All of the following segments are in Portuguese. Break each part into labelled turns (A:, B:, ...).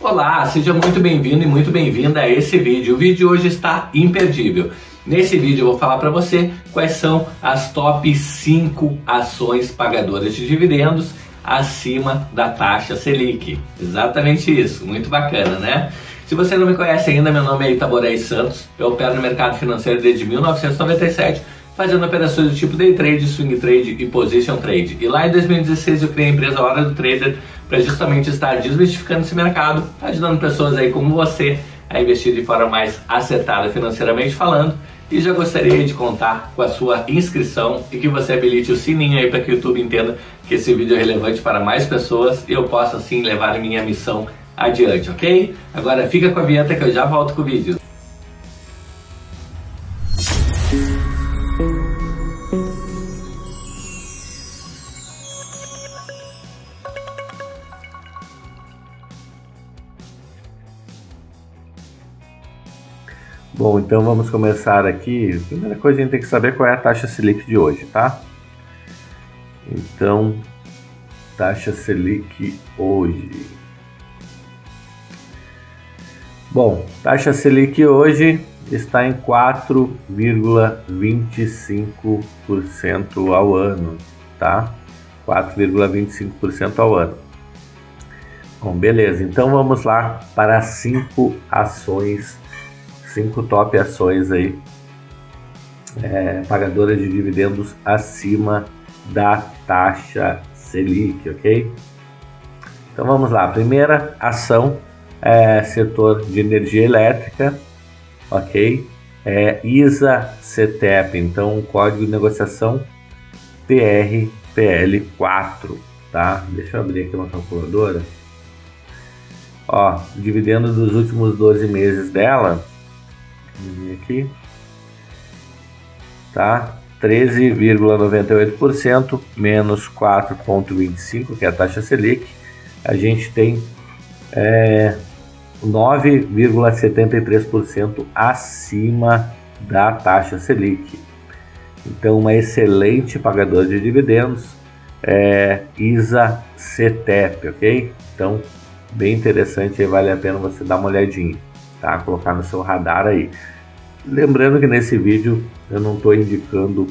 A: Olá, seja muito bem-vindo e muito bem-vinda a esse vídeo. O vídeo de hoje está imperdível. Nesse vídeo eu vou falar para você quais são as top 5 ações pagadoras de dividendos acima da taxa Selic. Exatamente isso, muito bacana, né? Se você não me conhece ainda, meu nome é Itaborei Santos, eu opero no mercado financeiro desde 1997 fazendo operações do tipo day trade, swing trade e position trade. E lá em 2016 eu criei a empresa Hora do Trader para justamente estar desmistificando esse mercado, ajudando pessoas aí como você a investir de forma mais acertada financeiramente falando. E já gostaria de contar com a sua inscrição e que você habilite o sininho aí para que o YouTube entenda que esse vídeo é relevante para mais pessoas e eu possa assim levar minha missão adiante, ok? Agora fica com a vinheta que eu já volto com o vídeo. Bom, então vamos começar aqui. Primeira coisa a gente tem que saber qual é a taxa Selic de hoje, tá? Então, taxa Selic hoje. Bom, taxa Selic hoje está em 4,25% ao ano, tá? 4,25% ao ano. Bom, beleza. Então vamos lá para cinco ações cinco top ações aí é, pagadoras de dividendos acima da taxa Selic, ok? Então vamos lá, primeira ação é setor de energia elétrica, ok? É ISA CETEP, então código de negociação TRPL4, tá? Deixa eu abrir aqui uma calculadora. Ó, dividendo dos últimos 12 meses dela, aqui, tá? 13,98% menos 4,25%, que é a taxa Selic, a gente tem é, 9,73% acima da taxa Selic. Então, uma excelente pagadora de dividendos, é, ISA CETEP, ok? Então, bem interessante, vale a pena você dar uma olhadinha tá? Colocar no seu radar aí. Lembrando que nesse vídeo eu não estou indicando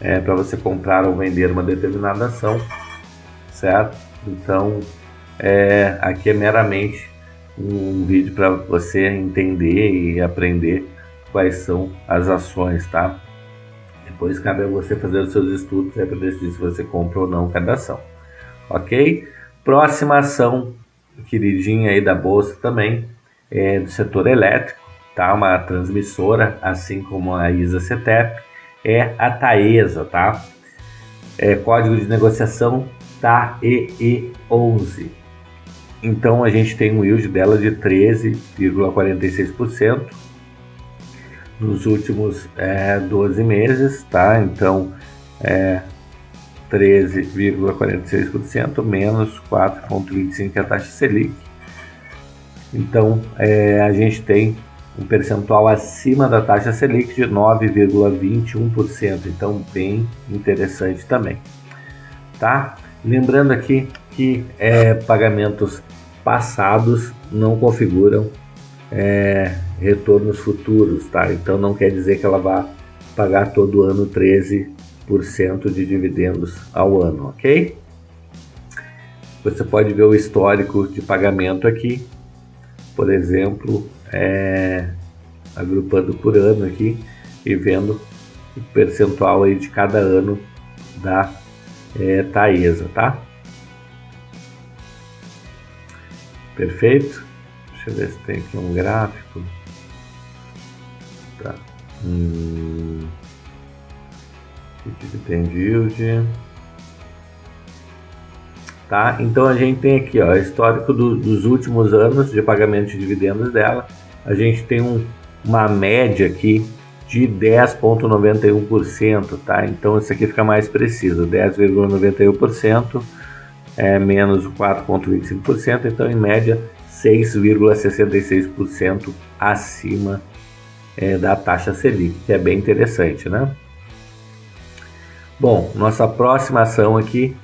A: é, para você comprar ou vender uma determinada ação, certo? Então, é, aqui é meramente um vídeo para você entender e aprender quais são as ações, tá? Depois cabe a você fazer os seus estudos é, para decidir se você compra ou não cada ação, ok? Próxima ação, queridinha aí da bolsa também, é, do setor elétrico, tá? Uma transmissora, assim como a ISA CETEP, é a Taesa, tá? É, código de negociação TAEE11. Então a gente tem um yield dela de 13,46% nos últimos é, 12 meses, tá? Então é 13,46% menos 4,25% é a taxa Selic então, é, a gente tem um percentual acima da taxa Selic de 9,21%, então bem interessante também, tá? Lembrando aqui que é, pagamentos passados não configuram é, retornos futuros, tá? Então não quer dizer que ela vá pagar todo ano 13% de dividendos ao ano, ok? Você pode ver o histórico de pagamento aqui por exemplo, é, agrupando por ano aqui e vendo o percentual aí de cada ano da é, Taesa, tá? Perfeito? Deixa eu ver se tem aqui um gráfico. Tá. Hum. Dividend yield tá? Então a gente tem aqui, ó, histórico do, dos últimos anos de pagamento de dividendos dela. A gente tem um, uma média aqui de 10,91%, tá? Então isso aqui fica mais preciso, 10,91% é menos 4,25%, então em média 6,66% acima é, da taxa Selic, que é bem interessante, né? Bom, nossa próxima ação aqui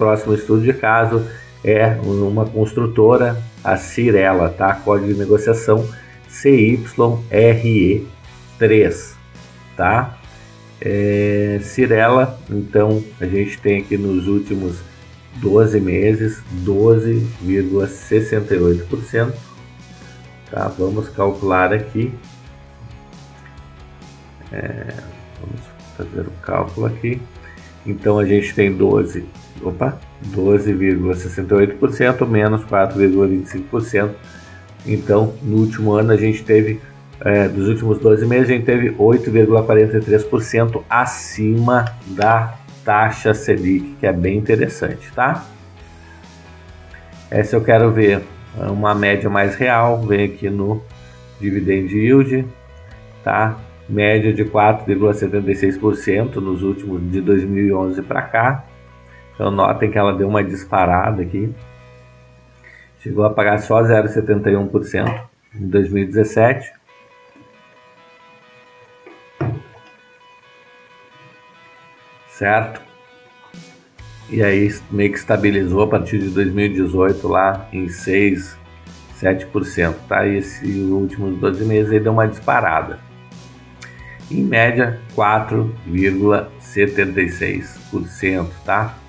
A: próximo estudo de caso é uma construtora, a Cirela, tá? Código de negociação CYRE3, tá? É, Cirela, então a gente tem aqui nos últimos 12 meses 12,68%. Tá? Vamos calcular aqui. É, vamos fazer o cálculo aqui. Então a gente tem 12, opa, 12,68% menos 4,25%. Então no último ano a gente teve, é, dos últimos 12 meses, a gente teve 8,43% acima da taxa Selic, que é bem interessante, tá? Essa eu quero ver uma média mais real, vem aqui no dividend yield, tá? Média de 4,76% nos últimos de 2011 para cá. Então notem que ela deu uma disparada aqui. Chegou a pagar só 0,71% em 2017 certo? E aí meio que estabilizou a partir de 2018 lá em 6, 7%, tá? E esses últimos 12 meses aí deu uma disparada. Em média, 4,76%, tá?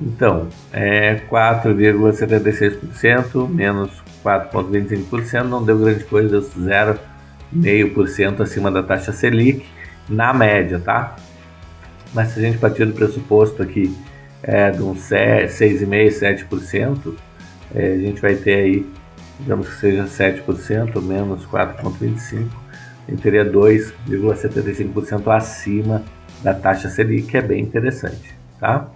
A: Então, é 4,76% menos 4,25% não deu grande coisa, 0,5% acima da taxa Selic na média, tá? Mas se a gente partir do pressuposto aqui é, de uns 6,5%, 7%, é, a gente vai ter aí, digamos que seja 7% menos 4,25%, a gente teria 2,75% acima da taxa Selic, que é bem interessante, tá?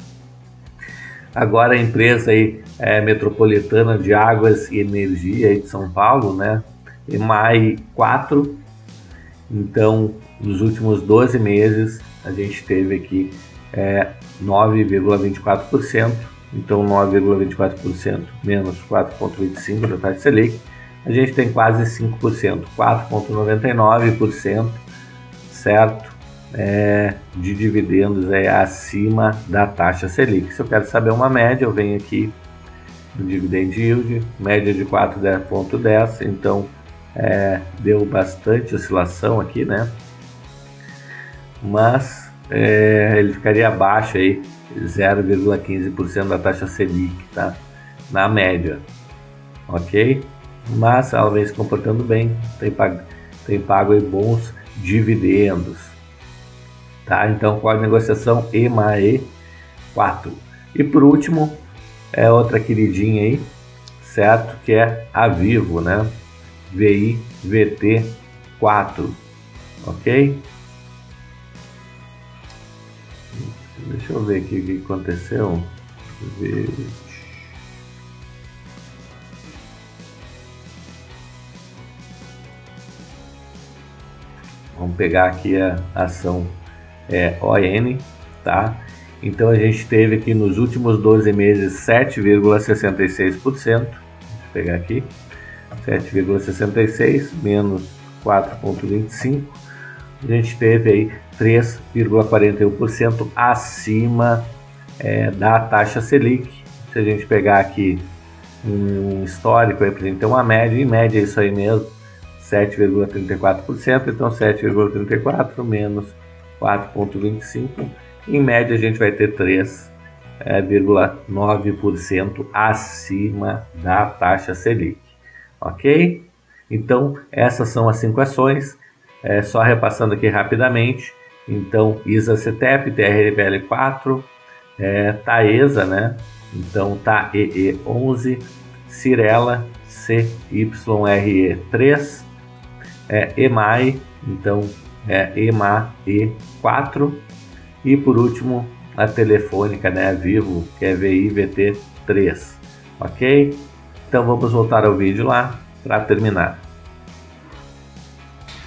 A: Agora a empresa aí, é, metropolitana de águas e energia de São Paulo, né? EMAI 4, então nos últimos 12 meses a gente teve aqui é, 9,24%, então 9,24% menos 4,25% da taxa Selic, a gente tem quase 5%, 4,99%, certo? É, de dividendos é acima da taxa Selic. Se eu quero saber uma média, eu venho aqui no dividend yield, média de 4,10, então é, deu bastante oscilação aqui, né? mas é, ele ficaria abaixo aí 0,15% da taxa Selic, tá? Na média, ok? Mas ela vem se comportando bem, tem pago, tem pago bons dividendos, tá? Então, qual a negociação EMAE 4. E por último, é outra queridinha aí, certo? Que é a Vivo, né? VI VT 4, ok? Deixa eu ver aqui o que aconteceu. Vamos pegar aqui a ação é, ON, tá? Então a gente teve aqui nos últimos 12 meses 7,66%. Vou pegar aqui. 7,66 menos 4,25 a gente teve aí 3,41% acima é, da taxa Selic. Se a gente pegar aqui um histórico, aí a gente ter uma média, em média é isso aí mesmo, 7,34%, então 7,34 menos 4,25, em média a gente vai ter 3,9% acima da taxa Selic, ok? Então essas são as cinco ações é, só repassando aqui rapidamente, então ISA CETEP, TRVL4, é, Taesa, né? Então TAEE11, Cirela, CYRE3, é, EMAI, então é EMAE4 e por último a telefônica, né, Vivo, que é VIVT3, ok? Então vamos voltar ao vídeo lá para terminar.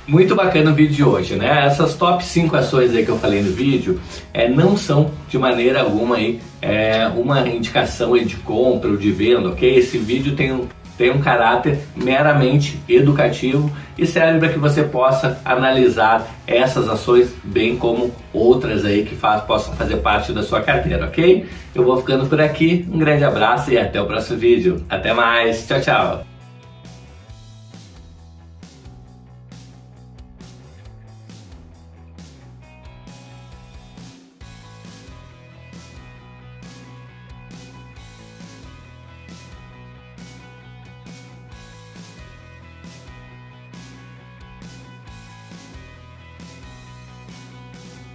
B: Muito bacana o vídeo de hoje, né? Essas top 5 ações aí que eu falei no vídeo é, não são de maneira alguma aí, é, uma indicação aí de compra ou de venda, ok? Esse vídeo tem um, tem um caráter meramente educativo e serve para que você possa analisar essas ações, bem como outras aí que faz, possam fazer parte da sua carteira, ok? Eu vou ficando por aqui, um grande abraço e até o próximo vídeo. Até mais, tchau, tchau!